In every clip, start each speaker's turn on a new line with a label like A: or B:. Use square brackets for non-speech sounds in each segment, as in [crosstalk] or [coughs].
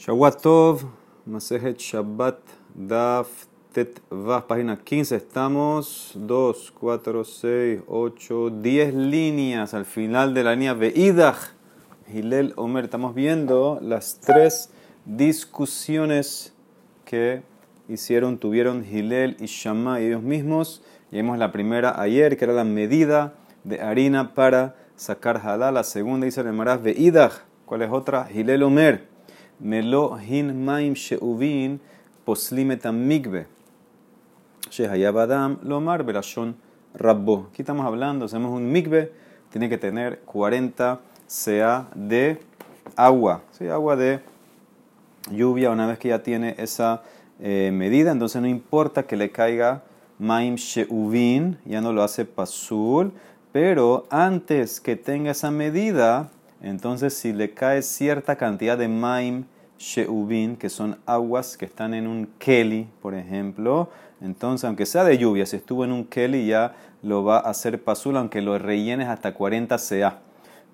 A: Shawatov, Masejet Shabbat, Daf, Tet, Vav, página 15. Estamos 2, 4, 6, 8, 10 líneas al final de la línea Veidach. Hilel Omer, estamos viendo las tres discusiones que hicieron, tuvieron Hilel y Shammai ellos mismos. Y vimos la primera ayer, que era la medida de harina para sacar halal. La segunda dice el Maraz Veidach. ¿Cuál es otra? Hilel Omer. Melo hin maim sheuvin poslimetam migbe. Shehayabadam lomar belashon rabbo. Aquí estamos hablando, hacemos un migbe, tiene que tener 40 CA de agua, ¿sí? agua de lluvia. Una vez que ya tiene esa medida, entonces no importa que le caiga maim sheuvin, ya no lo hace pasul, pero antes que tenga esa medida, entonces, si le cae cierta cantidad de maim sheubin, que son aguas que están en un keli, por ejemplo, entonces, aunque sea de lluvia, si estuvo en un keli, ya lo va a hacer pasul, aunque lo rellenes hasta 40 CA.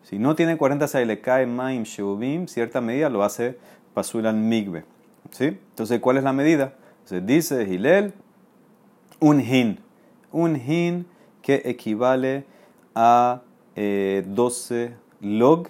A: Si no tiene 40 CA y le cae maim sheubin, cierta medida lo hace pasul al migbe. ¿Sí? Entonces, ¿cuál es la medida? Entonces, dice Hilel, un hin. Un hin que equivale a 12 eh, log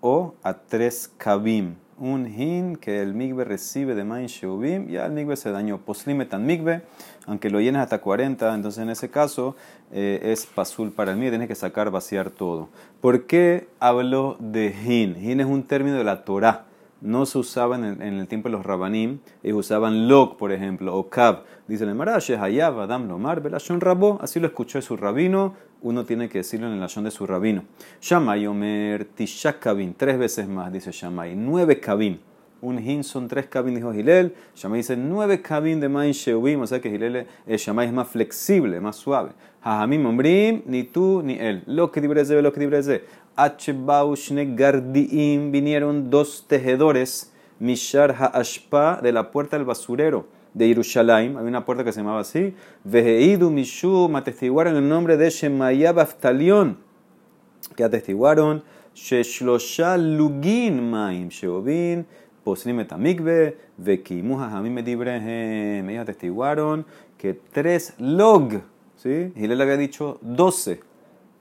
A: o a 3 kabim. Un hin que el migbe recibe de main sheubim, ya el migbe se dañó. Poslimetan migbe, aunque lo llenes hasta 40, entonces en ese caso eh, es pasul para el migbe, tienes que sacar, vaciar todo. ¿Por qué hablo de hin? Hin es un término de la Torah. No se usaba en el, tiempo de los rabanim, ellos usaban log, por ejemplo, o kab. Dice el Marash, hayab, adam, lomar, belashon rabo. Así lo escuchó su rabino, uno tiene que decirlo en el lashon de su rabino. Shamay omer tishak kabin, tres veces más, dice Shamay, nueve kabin. Un hin son tres kabin, dijo Hilel. Shamay dice nueve kabin de main sheubim, o sea que Hilel, eh, Shamay es más flexible, más suave. Hajamim ombrim, ni tú ni él. Lo que dibreze, lo que dibreze. Hbaushne Gardiim vinieron dos tejedores, Mishar Ha'ashpa, de la puerta del basurero de Jerusalén. Había una puerta que se llamaba así. Veheidu Mishum, atestiguaron el nombre de Shemaya Baftalión, que atestiguaron Sheshlosha Lugin Maim Sheobin. Poslim etamikbe, vekimu hajamim. Ellos atestiguaron que tres log, ¿sí? Le había dicho doce.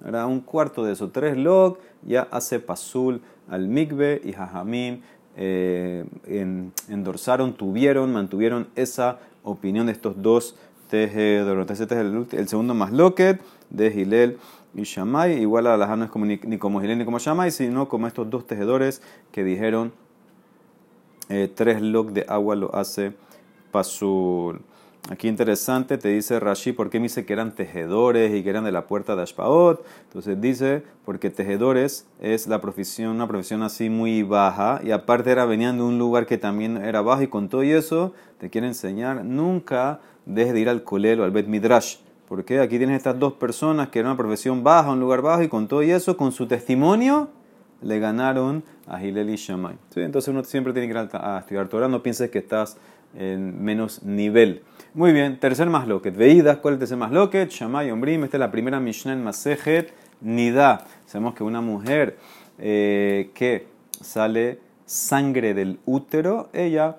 A: Era un cuarto de eso, tres log, ya hace pasul al migbe y jajamim eh, endorsaron, tuvieron, mantuvieron esa opinión de estos dos tejedores. Este es el, segundo más loquet de Gilel y Shammai. Igual a las no es como, ni, como Gilel ni como Shammai, sino como estos dos tejedores que dijeron eh, tres log de agua lo hace pasul. Aquí interesante, te dice Rashi, ¿por qué me dice que eran tejedores y que eran de la puerta de Ashpaot? Entonces dice, porque tejedores es la profesión, una profesión así muy baja, y aparte era, venían de un lugar que también era bajo, y con todo y eso te quiere enseñar, nunca dejes de ir al colelo, al Bet Midrash. Porque aquí tienes estas dos personas que eran una profesión baja, un lugar bajo, y con todo y eso, con su testimonio, le ganaron a Hilel y Shammai. Entonces uno siempre tiene que ir a estudiar Torah, no pienses que estás en menos nivel. Muy bien, tercer más loquet. Veidas, ¿cuál es el tercer más loquet? Shamay Ombrim, esta es la primera Mishnah en Masejet Nida. Sabemos que una mujer eh, que sale sangre del útero, ella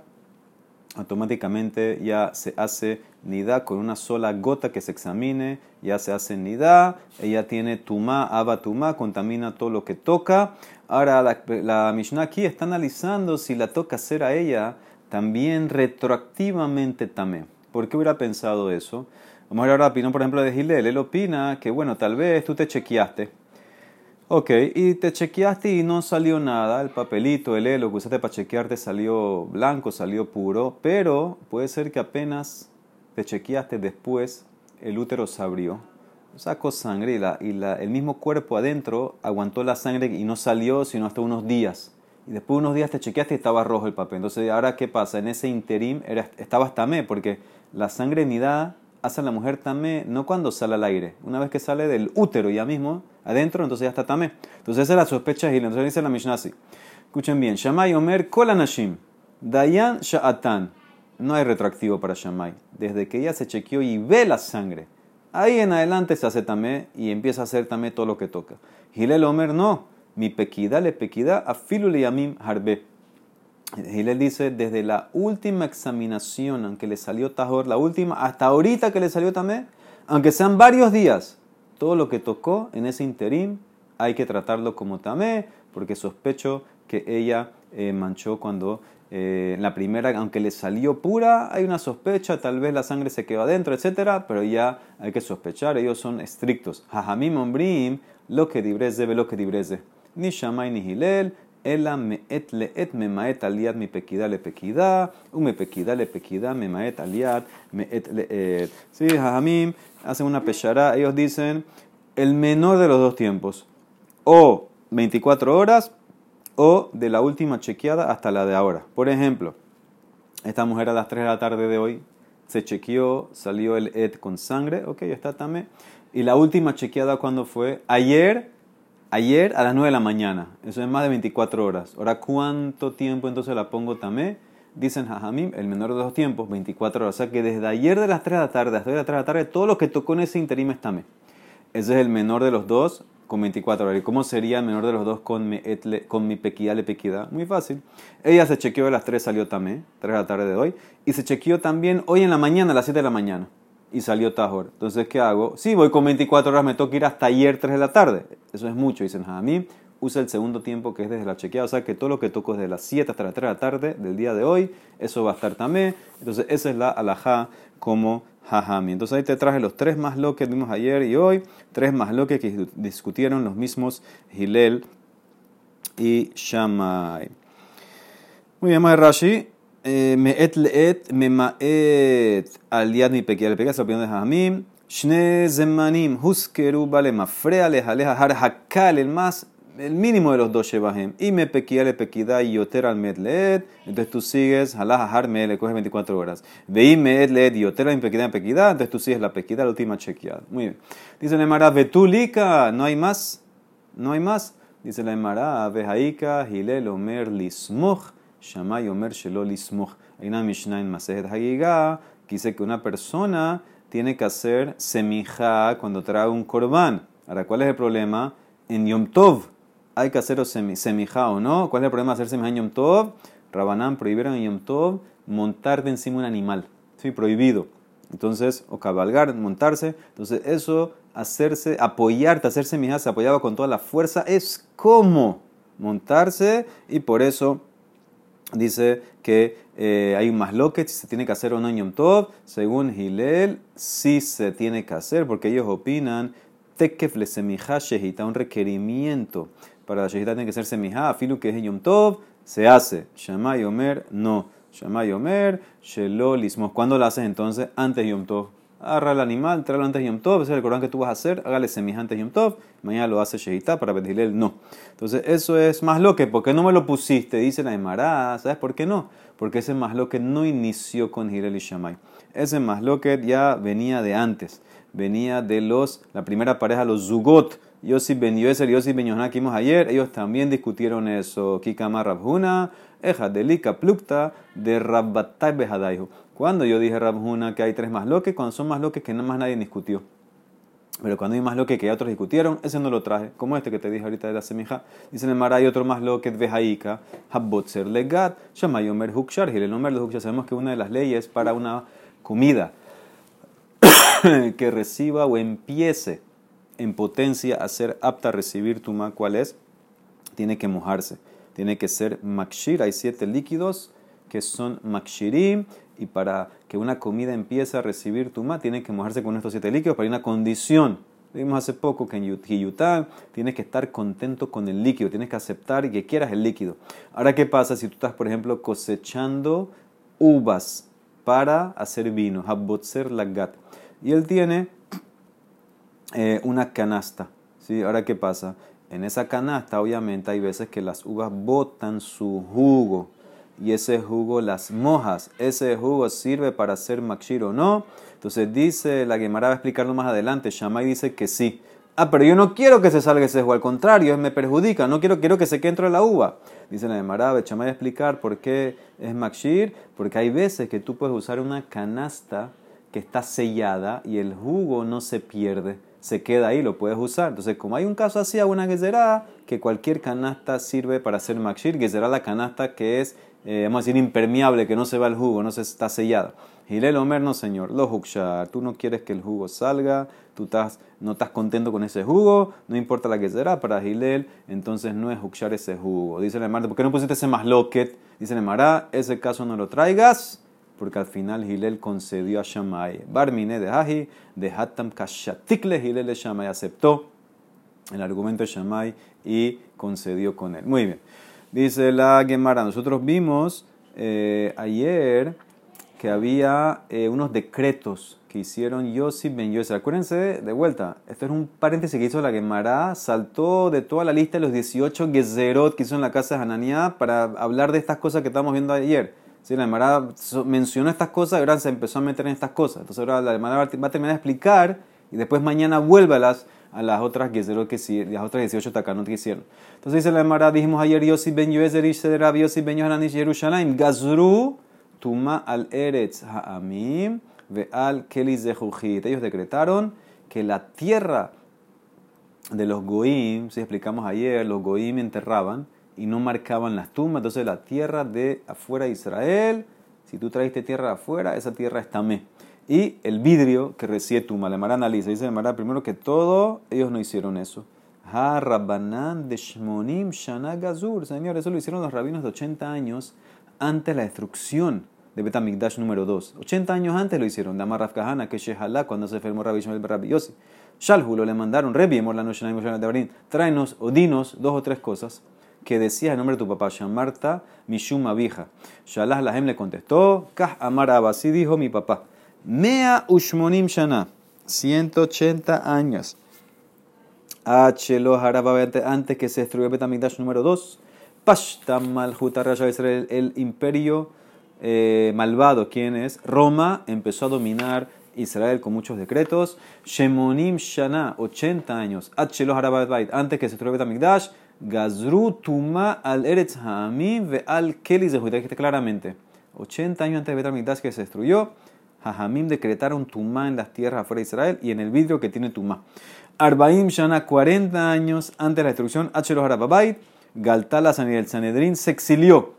A: automáticamente ya se hace nida con una sola gota que se examine, ya se hace nida, ella tiene tumá, aba tumá, contamina todo lo que toca. Ahora la, la Mishnah aquí está analizando si la toca hacer a ella también retroactivamente también. ¿Por qué hubiera pensado eso? Vamos a ver ahora la por ejemplo, de Gilel. Él opina que, bueno, tal vez tú te chequeaste. Ok, y te chequeaste y no salió nada. El papelito, el elo que usaste para chequearte salió blanco, salió puro. Pero puede ser que apenas te chequeaste después, el útero se abrió. Sacó sangre y, la, y la, el mismo cuerpo adentro aguantó la sangre y no salió sino hasta unos días y después de unos días te chequeaste y estaba rojo el papel. Entonces, ¿ahora qué pasa? En ese interim era, estabas tamé, porque la sangre nidada hace a la mujer tamé no cuando sale al aire, una vez que sale del útero ya mismo, adentro, entonces ya está tamé. Entonces esa es la sospecha y entonces dice la Mishnah así. Escuchen bien, Shamay Omer Kolanashim, Dayan Sha'atan. No hay retroactivo para Shamay. Desde que ella se chequeó y ve la sangre, ahí en adelante se hace tamé y empieza a hacer tamé todo lo que toca. Gilel Omer no mi pequida le pequida a yamim harbe. Gilel dice, desde la última examinación, aunque le salió tajor, la última, hasta ahorita que le salió tamé, aunque sean varios días, todo lo que tocó en ese interim hay que tratarlo como tamé, porque sospecho que ella eh, manchó cuando eh, la primera, aunque le salió pura, hay una sospecha, tal vez la sangre se quedó adentro, etc. Pero ya hay que sospechar, ellos son estrictos. Jajamim ombrim, lo que dibreze, ve lo que dibreze. Ni shamay ni hilel, ela meet leet memaet aliad mi pequida le pequida, u me pequida le pequida memaet aliad meet leet. Sí, jajamim hacen una pechara, ellos dicen el menor de los dos tiempos, o 24 horas o de la última chequeada hasta la de ahora. Por ejemplo, esta mujer a las 3 de la tarde de hoy se chequeó, salió el ED con sangre, ok, está también. Y la última chequeada cuando fue ayer, ayer a las 9 de la mañana. Eso es más de 24 horas. Ahora, ¿cuánto tiempo entonces la pongo también? Dicen Jajamim, el menor de los tiempos, 24 horas. O sea que desde ayer de las 3 de la tarde hasta hoy de las 3 de la tarde, todo lo que tocó en ese interim es tamé. Ese es el menor de los dos con 24 horas. ¿Y cómo sería el menor de los dos con mi, etle, con mi le pequida? Muy fácil. Ella se chequeó a las 3, salió también, 3 de la tarde de hoy. Y se chequeó también hoy en la mañana, a las 7 de la mañana. Y salió Tajor. Entonces, ¿qué hago? Sí, voy con 24 horas, me toca ir hasta ayer 3 de la tarde. Eso es mucho, dicen a mí. Usa el segundo tiempo que es desde la chequeada. O sea que todo lo que toco desde las 7 hasta las 3 de la tarde del día de hoy, eso va a estar también. Entonces, esa es la alajá como Jajami. Entonces ahí te traje los tres más lo que vimos ayer y hoy, tres más lo que discutieron los mismos Hilel y Shammai. Muy bien, Rashi. Mi pequia. Le pequia es la opinión de Jajamim. Shne zemanim huskeru bale mafrea leja leja har hakal el mínimo de los dos Shebahem. Y me pequia le pequida y yoter al medleed. Entonces tú sigues, halaj har me le coge 24 horas. Veí medleed y yoter al pequida pequida. Entonces tú sigues la pequida, la última chequeada. Muy bien. Dice la Emara, vetulika, no hay más. No hay más. Dice la Emara, vejaika, hilel omer lismuch, shamay omer shelo lismuch. Hay una Mishnah en Masejet Hagiga que dice que una persona tiene que hacer semija cuando trae un korban. Ahora, ¿cuál es el problema? En Yom Tov hay que hacer semijá o no. ¿Cuál es el problema de hacer semijá en Yom Tov? Rabanán prohibieron en Yom Tov montar de encima un animal. Sí, prohibido. Entonces, o cabalgar, montarse. Entonces, eso, hacerse, apoyarte, hacer semijá, se apoyaba con toda la fuerza, es como montarse y por eso dice que eh, hay un masloquet, si se tiene que hacer o no en Yom Tov. Según Hillel, sí se tiene que hacer porque ellos opinan tekef le semijá shehita, un requerimiento para la shehita tiene que ser semijá, filu que es Yom Tov, se hace. Shamay Omer, no. Shamay Omer, Shelo Lismos. ¿Cuándo lo haces entonces? Antes de Yom Tov. Agarra el animal, tráelo antes de Yom Tov, ese es el Corán que tú vas a hacer, hágale de Yom Tov, mañana lo hace Shehita para pedirle el no. Entonces, eso es más lo que, ¿por qué no me lo pusiste? Dice la Emara, ¿sabes por qué no? Porque ese más lo que no inició con Hilel y Shamay. Ese más lo que ya venía de antes, venía de los, la primera pareja, los Zugot, Yossi Ben Yoeser y Yossi Ben Yohaná que vimos ayer, ellos también discutieron eso. Kikama Rabhuna, Eja Delika Plukta de Rabbatai Behadaihu. Cuando yo dije Rabhuna que hay tres más loques, cuando son más loques que nada más nadie discutió. Pero cuando hay más loques que ya otros discutieron, ese no lo traje. Como este que te dije ahorita de la semija. Dice en el mar hay otro más loque, Vejaika, Habbotzer Legat, Shamayomer Hukshar, Hilenomer Hukshar. Sabemos que una de las leyes para una comida [coughs] que reciba o empiece en potencia a ser apta a recibir tuma, ¿cuál es? Tiene que mojarse, tiene que ser makshir. Hay siete líquidos que son makshirim y para que una comida empiece a recibir tuma, tiene que mojarse con estos siete líquidos, pero hay una condición. Vimos hace poco que en Yután tienes que estar contento con el líquido, tienes que aceptar y que quieras el líquido. Ahora, ¿qué pasa si tú estás, por ejemplo, cosechando uvas para hacer vino? Habbotzer lagat. Y él tiene eh, una canasta. ¿sí? Ahora, ¿qué pasa? En esa canasta, obviamente, hay veces que las uvas botan su jugo y ese jugo las mojas. Ese jugo sirve para hacer makshir o no. Entonces dice, la Gemara va a explicarlo más adelante. Shammai dice que sí. Ah, pero yo no quiero que se salga ese jugo, al contrario, me perjudica, no quiero, quiero que se quede dentro de la uva. Dice la Gemara, Shammai va a explicar por qué es makshir, porque hay veces que tú puedes usar una canasta que está sellada y el jugo no se pierde se queda ahí, lo puedes usar. Entonces, como hay un caso así, una gezerá, que cualquier canasta sirve para hacer makshir. Gezerá la canasta que es, eh, vamos a decir, impermeable, que no se va el jugo, no se está sellada. Gilel Omer, no señor, lo hukshar, tú no quieres que el jugo salga, tú no estás contento con ese jugo, no importa la que será para Gilel, entonces no es hukshar ese jugo. Dice el ¿por qué no pusiste ese más loquet? Dice el Mará, ese caso no lo traigas, porque al final Gilel concedió a Shammai. Barmine de Haji, de Hatam Kashatikle, Gilel de Shammai aceptó el argumento de Shammai y concedió con él. Muy bien. Dice la Gemara, nosotros vimos eh, ayer que había eh, unos decretos que hicieron Yossi Ben Yossi. Acuérdense de vuelta, esto es un paréntesis que hizo la Gemara, saltó de toda la lista de los 18 Gezerot que hizo en la casa de Hananiah para hablar de estas cosas que estamos viendo ayer. Sí, la Gemara mencionó estas cosas ahora se empezó a meter en estas cosas. Entonces ahora la Gemara va a terminar de explicar y después mañana vuelve a las, otras Gezerot que las otras 18 Takanot que hicieron. Entonces dice la Gemara, dijimos ayer Yossi Ben Yoezer, Yossi Ben Yohanan, Yerushalayim, Gazru, Tuma al Eretz Ha'amim ve al Kelis de Ellos decretaron que la tierra de los Goim, si explicamos ayer, los Goim enterraban y no marcaban las tumbas. Entonces la tierra de afuera de Israel, si tú traiste tierra de afuera, esa tierra está me. Y el vidrio que recibe tuma, la Mara analiza, dice la Mara primero que todo, ellos no hicieron eso. Ha Rabbanan de Shmonim Shana Gazur. Señor, eso lo hicieron los rabinos de 80 años antes la destrucción de Betamigdash número 2. 80 años antes lo hicieron. Damar Rafkahana, que Shehalá, cuando se enfermó Rabbi Shmuel Rabbi Yossi. Shalhulo le mandaron, Rebi, la noche de Barín, tráenos o dinos dos o tres cosas que decía el nombre de tu papá, Shamarta Mishuma Vija. Shalah Lahem le contestó, Kah Amar así dijo mi papá. Mea Ushmonim Shana, 180 años. H Haraba antes que se destruyó Betamigdash número 2. Pashtam Malhut Israel, el imperio eh, malvado, quien es Roma, empezó a dominar Israel con muchos decretos. Shemonim Shana, 80 años. antes que se destruyera Betamigdash. Gazru Tuma al Eretz Hamim ve al Kelis de Judá. claramente. 80 años antes de Betamigdash que se destruyó. Hamim decretaron Tumá en las tierras afuera de Israel y en el vidrio que tiene Tumá. Arbaim Shana, 40 años antes de la destrucción, H. Harababait, Galtala el Sanedrín se exilió.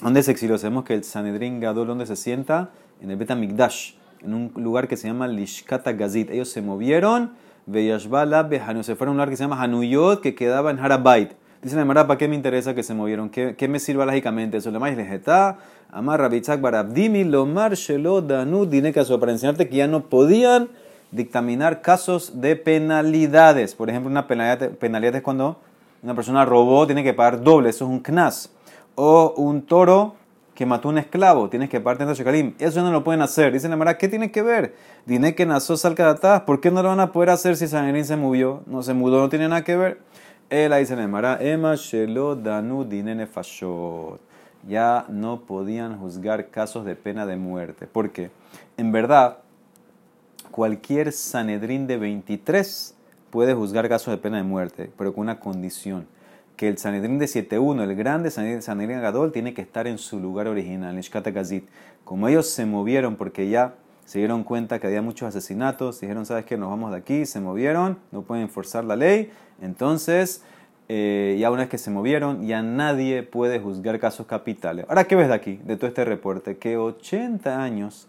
A: ¿Dónde se exilió? Sabemos que el Sanedrín Gadol, ¿dónde se sienta? En el Betamigdash, en un lugar que se llama Lishkata Gazit. Ellos se movieron, Veyashbala Behanu, se fueron a un lugar que se llama Hanuyot, que quedaba en Harabait. Dice la Mara, ¿para qué me interesa que se movieron? ¿Qué, qué me sirva lógicamente? Eso le más está. Amar Rabitzak Barabdimi, Lomar Shelo Danu, Dinekaso, para enseñarte que ya no podían dictaminar casos de penalidades. Por ejemplo, una penalidad, penalidad es cuando una persona robó, tiene que pagar doble, eso es un knas o un toro que mató a un esclavo, tienes que pagar 30 shekalim. Eso no lo pueden hacer. Dice la Mara, ¿qué tiene que ver? Dine que nació atrás, ¿por qué no lo van a poder hacer si Sanherín se movió? No se mudó, no tiene nada que ver. Él dice la Mara, Ema Shelo Danu Dinene Fashot. Ya no podían juzgar casos de pena de muerte. porque En verdad, cualquier Sanedrín de 23 puede juzgar casos de pena de muerte, pero con una condición que el Sanedrín de 7.1, el grande Sanedrín Gadol, tiene que estar en su lugar original, en Shkata Gazit. Como ellos se movieron porque ya se dieron cuenta que había muchos asesinatos, dijeron, ¿sabes qué? Nos vamos de aquí, se movieron, no pueden forzar la ley. Entonces, eh, ya una vez que se movieron, ya nadie puede juzgar casos capitales. Ahora, ¿qué ves de aquí, de todo este reporte? Que 80 años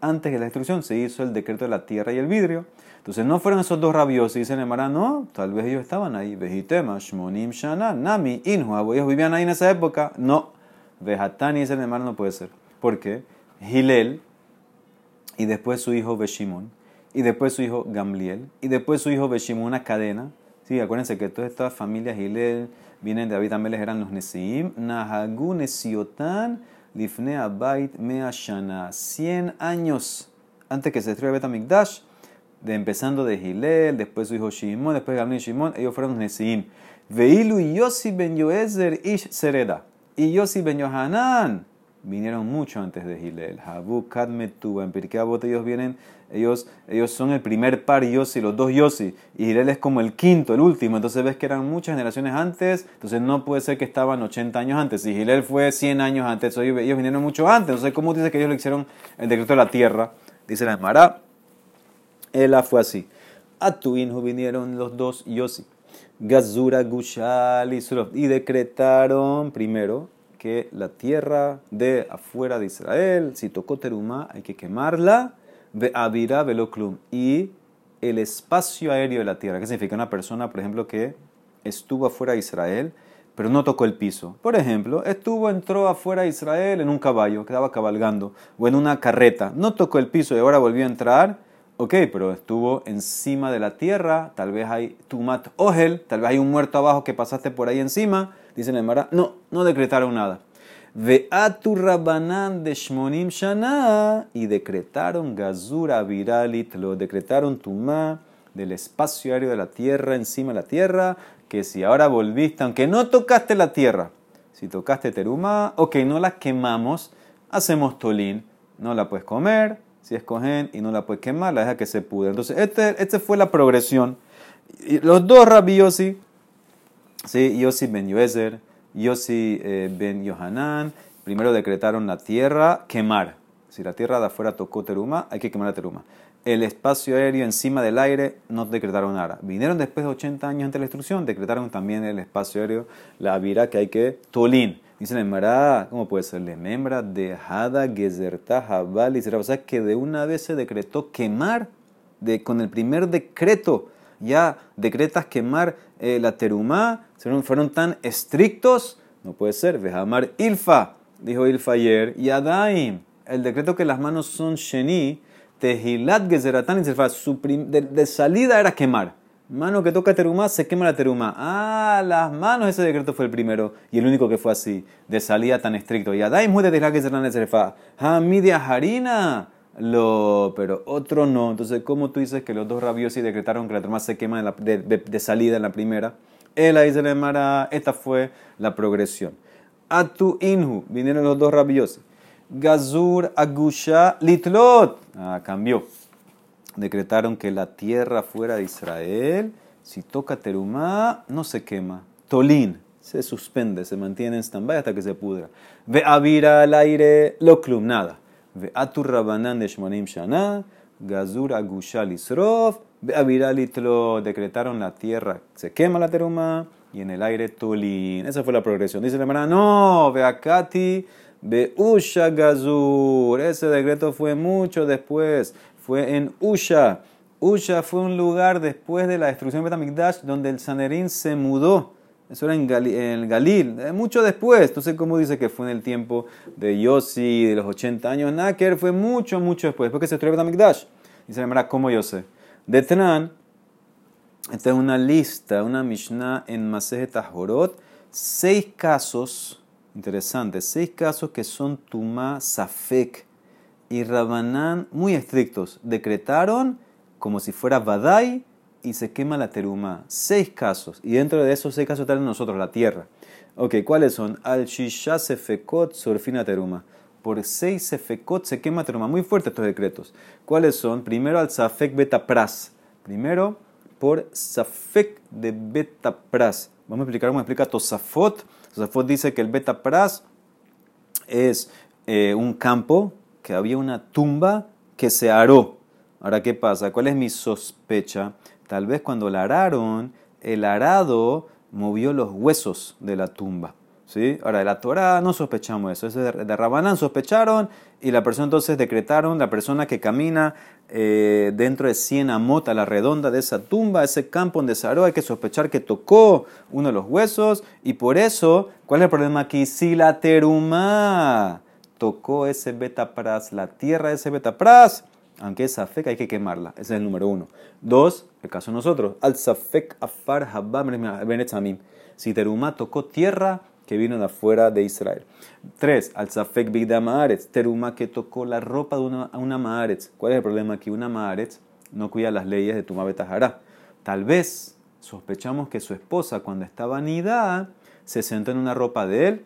A: antes de la destrucción se hizo el decreto de la tierra y el vidrio. Entonces no fueron esos dos rabiosos, y dicen Emara, no, tal vez ellos estaban ahí. Vejitema, Shmonim, Shana, Nami, Inhua, ellos vivían ahí en esa época. No, Vejatani, dicen Emara, no puede ser. ¿Por qué? Gilel, y después su hijo Beshimon, y después su hijo Gamliel, y después su hijo Beshimon, una cadena. Sí, acuérdense que todas estas familias Gilel vienen de David Ameles, eran los Nesiim, Nahagu Nesiotan, Lifne Abait Mea Shana. 100 años antes que se destruya Betamikdash, de empezando de Gilel, después su hijo Shimon, después Gamliel Shimon, ellos fueron Nesiim. Veilu Yossi ben Yoezer Ish Sereda. Y Yossi ben Yohanan vinieron mucho antes de Gilel. Habu Kadmetu, en Pirkei ellos vienen, ellos, ellos son el primer par Yossi, los dos Yossi. Y Gilel es como el quinto, el último. Entonces ves que eran muchas generaciones antes. Entonces no puede ser que estaban 80 años antes. Si Gilel fue 100 años antes, ellos, vinieron mucho antes. Entonces, ¿cómo dice que ellos le hicieron el decreto de la tierra? Dice la Esmará. Ella fue así. A Tuinhu vinieron los dos Yossi. Gazura, Gushal y Y decretaron primero que la tierra de afuera de Israel, si tocó terumá, hay que quemarla. Ve avira veloclum. Y el espacio aéreo de la tierra. ¿Qué significa? Una persona, por ejemplo, que estuvo afuera de Israel, pero no tocó el piso. Por ejemplo, estuvo, entró afuera de Israel en un caballo, quedaba cabalgando, o en una carreta, no tocó el piso y ahora volvió a entrar. Ok, pero estuvo encima de la tierra, tal vez hay tumat ogel, tal vez hay un muerto abajo que pasaste por ahí encima. Dice el Emara, no, no decretaron nada. Ve'atu Rabanan de Shmonim Shana y decretaron Gazura Viralit, lo decretaron Tumá del espacio aéreo de la tierra, encima de la tierra, que si ahora volviste, aunque no tocaste la tierra, si tocaste teruma, ok, no la quemamos, hacemos tolín, no la puedes comer, si escogen y no la puedes quemar, la deja que se pude. Entonces, esta este fue la progresión. Y los dos Rabbi Yossi, ¿sí? Yossi ben Yoezer, Yossi eh, ben Yohanan, primero decretaron la tierra quemar. Si la tierra de afuera tocó teruma, hay que quemar la teruma. El espacio aéreo encima del aire no decretaron nada. Vinieron después de 80 años ante la instrucción, decretaron también el espacio aéreo, la vira que hay que tolín. Dicen en Mará, ¿cómo puede ser? Le membra de Hada, Gezerta, Jabal y O sea que de una vez se decretó quemar, de, con el primer decreto, ya decretas quemar eh, la terumá, fueron, tan estrictos, no puede ser. Vejamar Ilfa, dijo Ilfa ayer, y Adaim, el decreto que las manos son Sheni, Tehilat Gezeratan de, de salida era quemar. Mano que toca terumá, se quema la terumá. Ah, las manos, ese decreto fue el primero y el único que fue así, de salida tan estricto. Y Adaim muy de Tehilat Gezeratan Serfa. Hamidia Harina. Lo, pero otro no. Entonces, ¿cómo tú dices que los dos rabiosos decretaron que la terumá se quema de, de salida en la primera? Él ahí se le mara, esta fue la progresión. Atu inhu, vinieron los dos rabiosos. Gazur agusha litlot. Ah, cambió. Decretaron que la tierra fuera de Israel, si toca terumá, no se quema. Tolín, se suspende, se mantiene en stand hasta que se pudra. Ve avira al aire, lo nada. Shmanim shana, gazur agusha lisrov, lo decretaron la tierra, se quema la teruma y en el aire tolín. Esa fue la progresión. Dice la hermana, no, Beakati, Usha Gazur. Ese decreto fue mucho después, fue en Usha. Usha fue un lugar después de la destrucción de Betamikdash donde el Sanerín se mudó. Eso era en, el Galil, eh, mucho después. Entonces, ¿cómo dice que fue en el tiempo de Yossi, de los 80 años? Naker fue mucho, mucho después, después que se destruyó Betamikdash. La hermana, ¿cómo yo sé? De Tran, esta es una lista, una Mishnah en Masejet Tahorot, seis casos, interesantes, seis casos que son Tumá Safek y Rabanán muy estrictos. Decretaron como si fuera Badai y se quema la teruma. Seis casos. Y dentro de esos seis casos están nosotros, la tierra. Ok, ¿cuáles son? Al Shisha Sefekot Surfina Teruma por seis sefekot se quema teruma. Muy fuertes estos decretos. ¿Cuáles son? Primero al safek betapras. Primero por safek de betapras. Vamos a explicar cómo explica Tosafot. Tosafot dice que el betapras es eh, un campo que había una tumba que se aró. Ahora, ¿qué pasa? ¿Cuál es mi sospecha? Tal vez cuando la araron, el arado movió los huesos de la tumba. ¿Sí? Ahora, de la Torah no sospechamos eso. de, de Rabanán sospecharon y la persona entonces decretaron, la persona que camina eh, dentro de 100 amot a la redonda de esa tumba, ese campo donde Saró, hay que sospechar que tocó uno de los huesos y por eso, ¿cuál es el problema aquí? Si la teruma tocó ese betapras, la tierra de ese betapras, aunque es safek hay que quemarla. Ese es el número uno. Dos, el caso de nosotros, al safek afar habam Si teruma tocó tierra, que vino de afuera de Israel. Tres, al Safek Bigda Maaretz, teruma que tocó la ropa de una, una Maaretz. ¿Cuál es el problema aquí? Una Maaretz no cuida las leyes de Tumá Betajara. Tal vez sospechamos que su esposa, cuando estaba nida, se sentó en una ropa de él.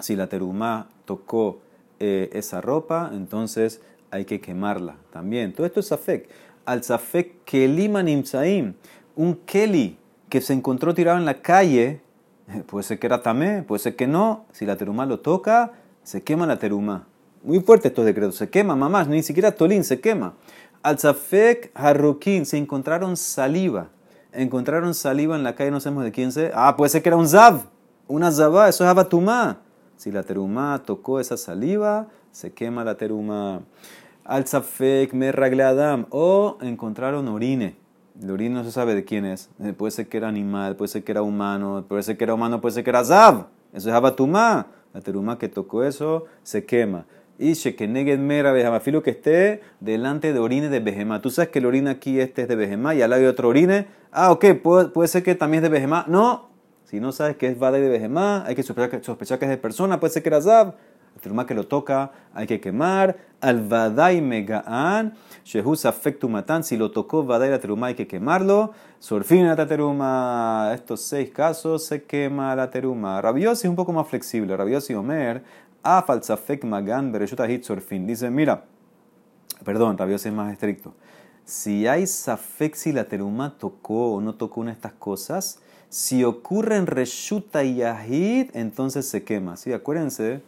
A: Si la teruma tocó eh, esa ropa, entonces hay que quemarla también. Todo esto es Safek. Al Safek Keliman Imsaim, un Keli que se encontró tirado en la calle [laughs] Puede ser que era tamé, puede ser que no. Si la teruma lo toca, se quema la teruma. Muy fuerte estos decretos. Se quema, mamás, ni siquiera tolín se quema. Al Zafek Harrukin se encontraron saliva. Encontraron saliva en la calle, no sabemos de quién se. Ah, puede ser que era un Zav. Una Zavá, eso es Abatumá. Si la terumá tocó esa saliva, se quema la terumá. Al Zafek Merragleadam. O encontraron orine. El orine no se sabe de quién es. Eh, puede ser que era animal, puede ser que era humano, puede ser que era humano, puede ser que era Zav. Eso es Abatumá. La terumá que tocó eso se quema. Y que neged mera filo que esté delante de orine de Behemá. Tú sabes que el orine aquí este es de Behemá y al lado hay otro orine. Ah, ok, puede, puede ser que también es de Behemá. No, si no sabes que es Vada de Behemá, hay que sospechar que, sospechar que es de persona, puede ser que era Zab. El terumá que lo toca hay que quemar. Al Vadai Megaan, Shehus afectu matan. Si lo tocó Vadai la terumá hay que quemarlo. Sorfina la teruma. Estos seis casos se quema la teruma. Rabiosi es un poco más flexible. Rabiosi Omer Afalzafek Magan Bereshutahit Sorfin. Dice, mira, perdón, Rabiosi es más estricto. Si hay safek si la teruma tocó o no tocó una de estas cosas, si ocurre en Reshuta y Yahid, entonces se quema. ¿Sí? Acuérdense,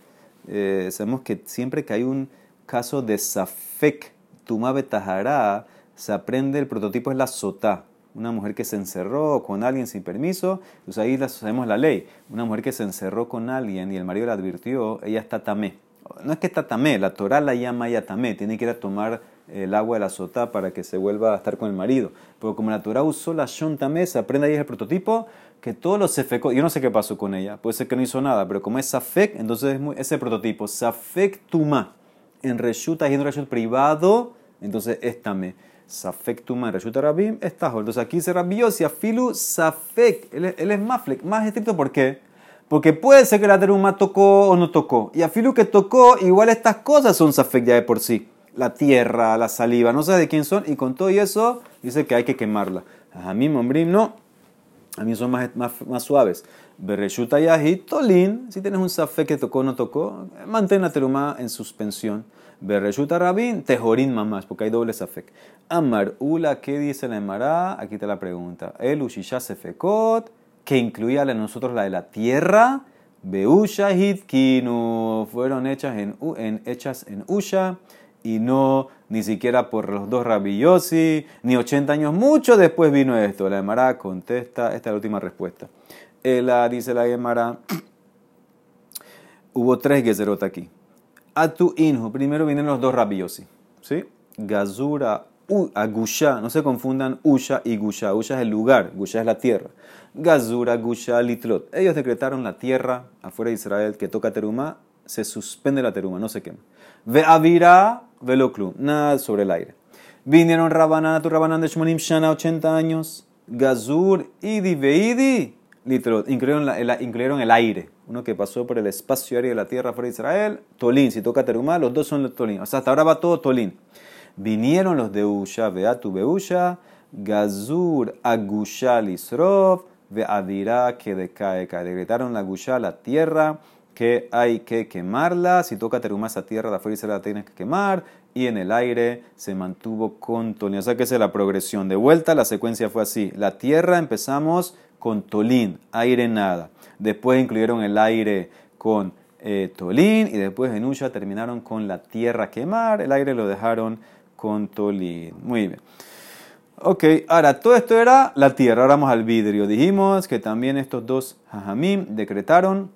A: eh, sabemos que siempre que hay un caso de safek, tuma betahara, se aprende el prototipo es la sotá una mujer que se encerró con alguien sin permiso, pues ahí sabemos la ley. Una mujer que se encerró con alguien y el marido la advirtió, ella está tamé. No es que está tamé, la Torah la llama ella tamé, tiene que ir a tomar el agua de la sotá para que se vuelva a estar con el marido. Pero como la Torah usó la shon tamé, se aprende ahí el prototipo que todos los sefekot, yo no sé qué pasó con ella, puede ser que no hizo nada, pero como es safek, entonces es ese prototipo, safek tuma, en reshuta y en reshut privado, entonces es tamé. Safek Tuma Reshuta Rabim está Entonces aquí dice Rabbi Yossi, Afilu Safek. Él, él, es más, más estricto, ¿por qué? Porque puede ser que la teruma tocó o no tocó. Y Afilu que tocó, igual estas cosas son Safek ya de por sí. La tierra, la saliva, no sé de quién son. Y con todo eso, dice que hay que quemarla. A mí, Mombrim, no. A mí son más, más, más suaves. Bereshuta Yahi, Tolin. Si tienes un Safek que tocó o no tocó, mantén la teruma en suspensión. Berreshuta Rabin, Tejorín mamás, porque hay doble safek. Amar Ula, ¿qué dice la Emara? Aquí te la pregunta. El Ushisha Sefekot, que incluía a nosotros la de la tierra. Beusha Hitkinu, fueron hechas en, en, hechas en Usha y no ni siquiera por los dos rabillosi, ni 80 años, mucho después vino esto. La Emara contesta, esta es la última respuesta. Ela dice la Emara, [clears throat] hubo tres Gezerot aquí. Atu inhu. Primero vienen los dos rabiosi. ¿Sí? Gazura, agusha. No se confundan Usha y Gusha. Usha es el lugar, Gusha es la tierra. Gazura, Gusha, Litlot. Ellos decretaron la tierra afuera de Israel que toca teruma. Se suspende la teruma, no se quema. Ve avira, veloclum. Nada sobre el aire. Vinieron Rabanán, tu de Shmonim Shana, 80 años. Gazur, Idi, Veidi, Litlot. incluyeron el aire uno que pasó por el espacio aéreo de la tierra fuera de Israel, Tolín, si toca Terumá, los dos son los Tolín. O sea, hasta ahora va todo Tolín. Vinieron los de Usha, Beatu Beusha, Gazur, Agushal Isrov, Veadira, que decae, decretaron la Gusha, la tierra, que hay que quemarla. Si toca Terumá, esa tierra de afuera Israel la tienes que quemar. Y en el aire se mantuvo con Tolín. O sea, que esa es la progresión. De vuelta, la secuencia fue así. La tierra empezamos con Tolín, aire nada. Después incluyeron el aire con eh, Tolín y después en Usha terminaron con la tierra quemar. El aire lo dejaron con Tolín. Muy bien. Ok, ahora todo esto era la tierra. Ahora vamos al vidrio. Dijimos que también estos dos hajamim decretaron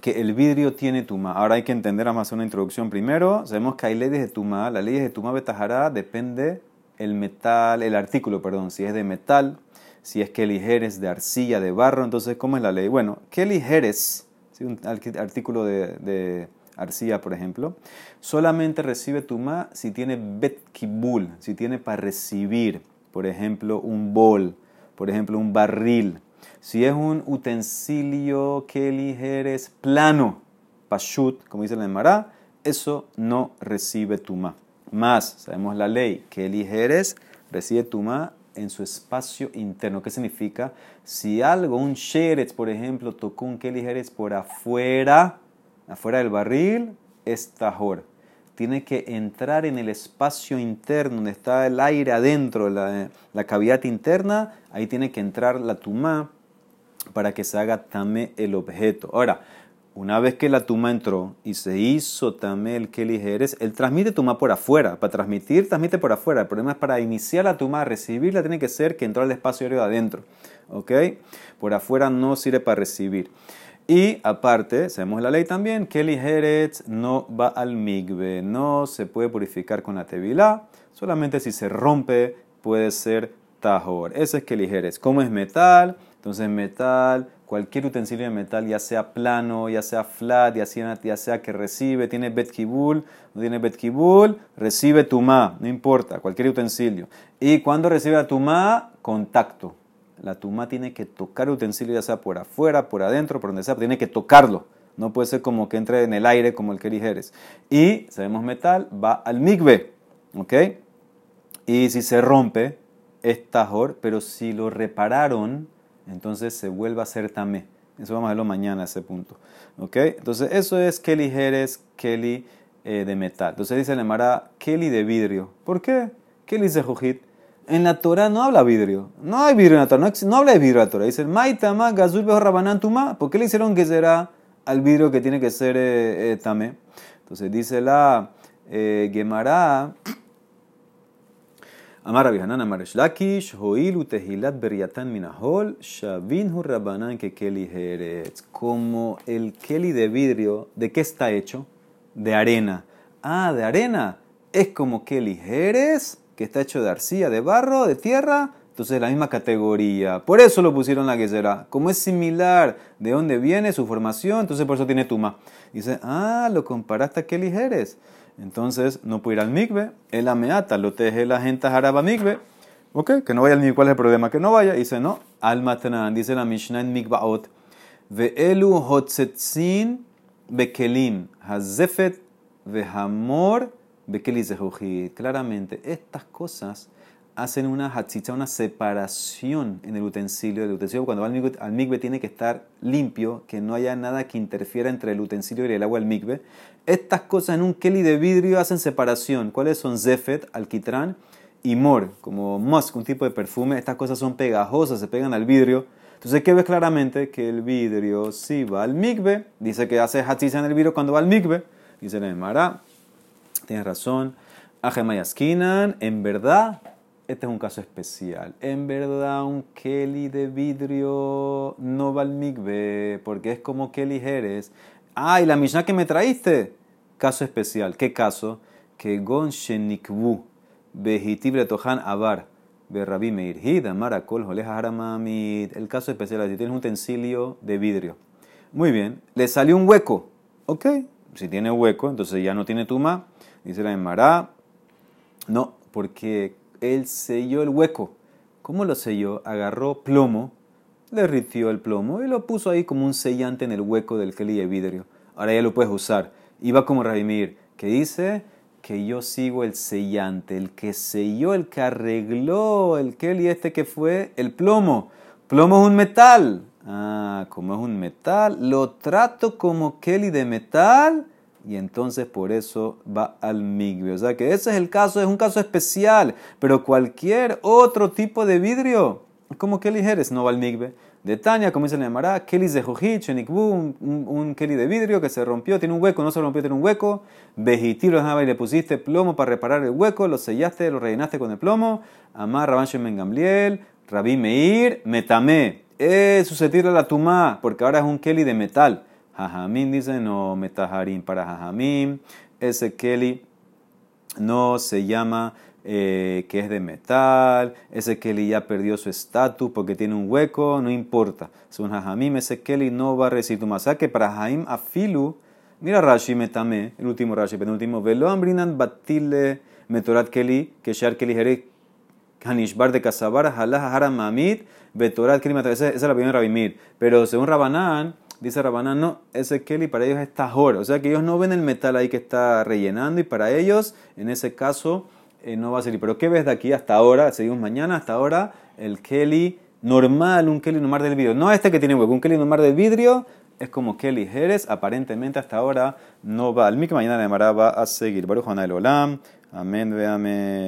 A: que el vidrio tiene tuma. Ahora hay que entender, a hacer una introducción primero. Sabemos que hay leyes de tuma. Las leyes de tuma betajará depende el metal, el artículo, perdón, si es de metal si es que ligeres de arcilla, de barro, entonces, ¿cómo es la ley? Bueno, ¿qué ligeres? Un artículo de, arcilla, por ejemplo, solamente recibe tuma si tiene bet kibul, si tiene para recibir, por ejemplo, un bol, por ejemplo, un barril. Si es un utensilio que ligeres plano, pashut, como dice la Emara, eso no recibe tuma. Más, sabemos la ley, que ligeres recibe tuma en su espacio interno. ¿Qué significa? Si algo, un sheretz, por ejemplo, tocó un kelijeres por afuera, afuera del barril, es tajor. Tiene que entrar en el espacio interno, donde está el aire adentro, la, la cavidad interna, ahí tiene que entrar la tumá para que se haga tame el objeto. Ahora, una vez que la tuma entró y se hizo también el Keli Jerez, él transmite tuma por afuera. Para transmitir, transmite por afuera. El problema es para iniciar la tuma, recibirla, tiene que ser que entró al espacio aéreo de adentro. ¿Ok? Por afuera no sirve para recibir. Y aparte, sabemos la ley también, que el no va al migbe, no se puede purificar con la tevilá, solamente si se rompe puede ser tajor. Ese es que el Como es metal, entonces metal, cualquier utensilio de metal, ya sea plano, ya sea flat, ya sea, ya sea que recibe, tiene betkibul, no tiene betkibul, recibe tumá, no importa, cualquier utensilio. Y cuando recibe la tumá, contacto la tumba tiene que tocar el utensilio, ya sea por afuera, por adentro, por donde sea, tiene que tocarlo. No puede ser como que entre en el aire como el que dijeres. Y, sabemos metal, va al migbe. ¿Ok? Y si se rompe, es tajor, pero si lo repararon, entonces se vuelve a ser tamé. Eso vamos a verlo mañana, ese punto. ¿Ok? Entonces, eso es Kelly Jerez, Kelly eh, de metal. Entonces dice el Mara, Kelly de vidrio. ¿Por qué? Kelly de jujit. En la Torah no habla vidrio. No hay vidrio en la Torah. No, habla de vidrio en la Torah. Dice, Maitama, Gazul, Rabanán, Tuma. ¿Por qué le hicieron que será al vidrio que tiene que ser eh, eh tamé? Entonces dice la eh, Gemara. Amar Rabihanan, Amar Shlakish, Tehilat Beriatan Minahol, Shavinhu Rabanan que Keli Jerez. Como el Keli de vidrio, ¿de qué está hecho? De arena. Ah, de arena. Es como Keli Jerez que está hecho de arcilla, de barro, de tierra, entonces la misma categoría. Por eso lo pusieron la será. Como es similar de dónde viene su formación, entonces por eso tiene tuma. Dice, ah, lo comparaste a qué ligeres. Entonces no puede ir al migbe, el ameata, lo teje la gente jaraba migbe. Ok, que no vaya al migbe, ¿cuál es el problema? Que no vaya. Dice, no, al matran, dice la Mishnah en migbaot. Ve'elu hotzetzin bekelim, hazefet vehamor Claramente, estas cosas hacen una hachicha, una separación en el utensilio. El utensilio cuando va al migbe, tiene que estar limpio, que no haya nada que interfiera entre el utensilio y el agua del migbe. Estas cosas en un keli de vidrio hacen separación. ¿Cuáles son? Zefet, alquitrán y mor, como musk, un tipo de perfume. Estas cosas son pegajosas, se pegan al vidrio. Entonces, ¿qué ves claramente? Que el vidrio si va al migbe. Dice que hace hachicha en el vidrio cuando va al migbe. Dice la Emara tienes razón. Ajemayaskinan, en verdad, este es un caso especial. En verdad, un Kelly de vidrio no va al migbe, porque es como Kelly Jerez. Ah, y la Mishnah que me traíste, caso especial. ¿Qué caso? Que Gon Shenikbu, Tohan Abar, Berrabi Meir Marakol, Joleja Haramamid. El caso especial, si tienes un utensilio de vidrio. Muy bien, le salió un hueco. Ok, si tiene hueco, entonces ya no tiene tuma Dice la Emara, no, porque él selló el hueco. ¿Cómo lo selló? Agarró plomo, derritió el plomo y lo puso ahí como un sellante en el hueco del keli de vidrio. Ahora ya lo puedes usar. Iba como Radimir, que dice que yo sigo el sellante, el que selló, el que arregló el keli este que fue el plomo. Plomo es un metal. Ah, como es un metal, lo trato como keli de metal y entonces por eso va al migbe. O sea que ese es el caso, es un caso especial, pero cualquier otro tipo de vidrio, como que ligeres, no va al migbe. De Tania, como dice la llamará, Kelly de Jojich, un, un, un Kelly de vidrio que se rompió, tiene un hueco, no se rompió, tiene un hueco. Vejití lo y le pusiste plomo para reparar el hueco, lo sellaste, lo rellenaste con el plomo. Amar, Rabancho Mengamliel, Rabí Meir, Metamé. Es susceptible a la tumá, porque ahora es un Kelly de metal. Jajamim dice no metaharim para Jajamim. Ese Kelly no se llama eh, que es de metal. Ese Kelly ya perdió su estatus porque tiene un hueco. No importa. Según Jajamim, ese Kelly no va a recibir tu que para Jaim Afilu, mira Rashi Metame, el último Rashi, penúltimo. Velo ambrinan batile metorat Kelly, que shar Kelly jere Hanishbar de Kasabar, Halah Haramamid, Betorat Kelly Esa es la opinión de Rabimir. Pero según Rabanán, Dice Rabanán, no, ese Kelly para ellos es tajor. O sea que ellos no ven el metal ahí que está rellenando y para ellos, en ese caso, eh, no va a salir. Pero ¿qué ves de aquí hasta ahora? Seguimos mañana, hasta ahora, el Kelly normal, un Kelly normal del vidrio. No este que tiene hueco, un Kelly normal del vidrio es como Kelly Jerez. Aparentemente hasta ahora no va. El que mañana de Mara va a seguir. Baruch Olam. Amén, ve amén.